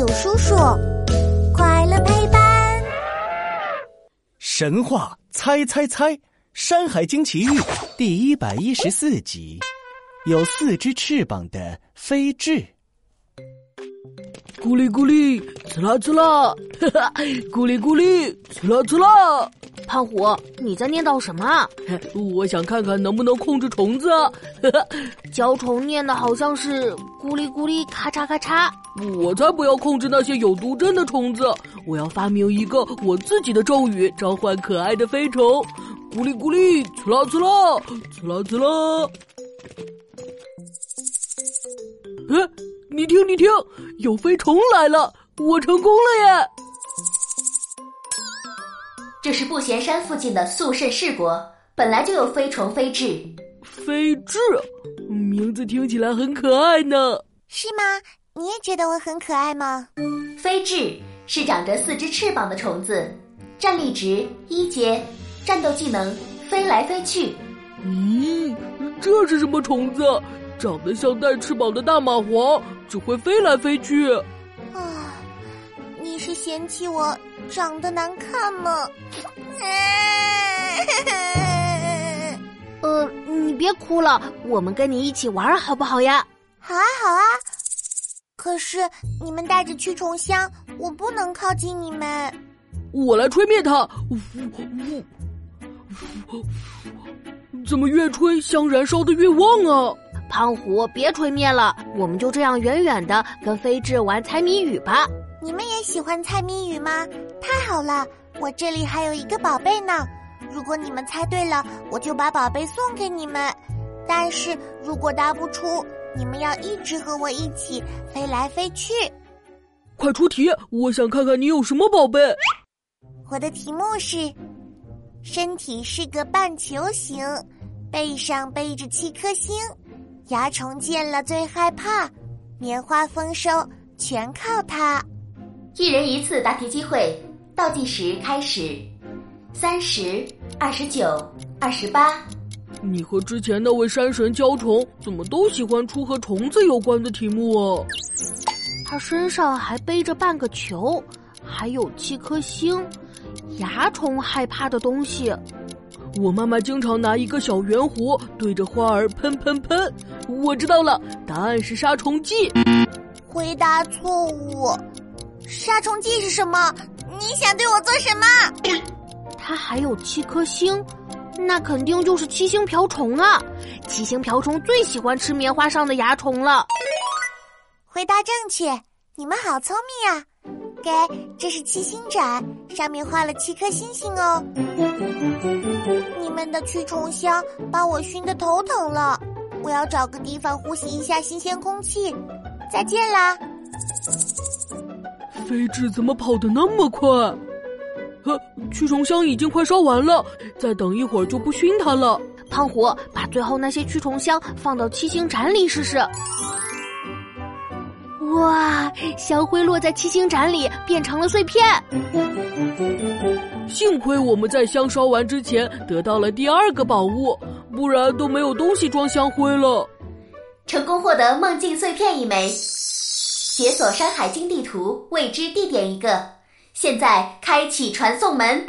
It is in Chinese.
有叔叔，快乐陪伴。神话猜猜猜，《山海经奇遇》第一百一十四集，有四只翅膀的飞智。咕哩咕哩，呲啦呲啦，哈哈，咕哩咕哩，呲啦呲啦。胖虎，你在念叨什么？我想看看能不能控制虫子。教虫念的好像是咕哩咕哩，咔嚓咔嚓。我才不要控制那些有毒针的虫子！我要发明一个我自己的咒语，召唤可爱的飞虫。咕哩咕哩，呲啦呲啦，呲啦呲啦。哎，你听，你听，有飞虫来了！我成功了耶！这是不贤山附近的肃慎氏国，本来就有飞虫飞智。飞智，名字听起来很可爱呢。是吗？你也觉得我很可爱吗？飞智是长着四只翅膀的虫子，战力值一阶，战斗技能飞来飞去。咦，这是什么虫子？长得像带翅膀的大蚂蟥，只会飞来飞去。嫌弃我？长得难看吗？呃，你别哭了，我们跟你一起玩好不好呀？好啊，好啊。可是你们带着驱虫香，我不能靠近你们。我来吹灭它。怎么越吹香燃烧的越旺啊？胖虎，别吹灭了，我们就这样远远的跟飞智玩猜谜语吧。你们也喜欢猜谜语吗？太好了，我这里还有一个宝贝呢。如果你们猜对了，我就把宝贝送给你们。但是如果答不出，你们要一直和我一起飞来飞去。快出题！我想看看你有什么宝贝。我的题目是：身体是个半球形，背上背着七颗星，蚜虫见了最害怕，棉花丰收全靠它。一人一次答题机会，倒计时开始，三十、二十九、二十八。你和之前那位山神教虫，怎么都喜欢出和虫子有关的题目啊？他身上还背着半个球，还有七颗星，蚜虫害怕的东西。我妈妈经常拿一个小圆壶对着花儿喷喷喷。我知道了，答案是杀虫剂。回答错误。杀虫剂是什么？你想对我做什么？它还有七颗星，那肯定就是七星瓢虫了！七星瓢虫最喜欢吃棉花上的蚜虫了。回答正确，你们好聪明啊！给，这是七星盏，上面画了七颗星星哦。你们的驱虫香把我熏得头疼了，我要找个地方呼吸一下新鲜空气。再见啦！飞智怎么跑得那么快？呃，驱虫香已经快烧完了，再等一会儿就不熏它了。胖虎，把最后那些驱虫香放到七星盏里试试。哇，香灰落在七星盏里变成了碎片。幸亏我们在香烧完之前得到了第二个宝物，不然都没有东西装香灰了。成功获得梦境碎片一枚。解锁《山海经》地图，未知地点一个。现在开启传送门。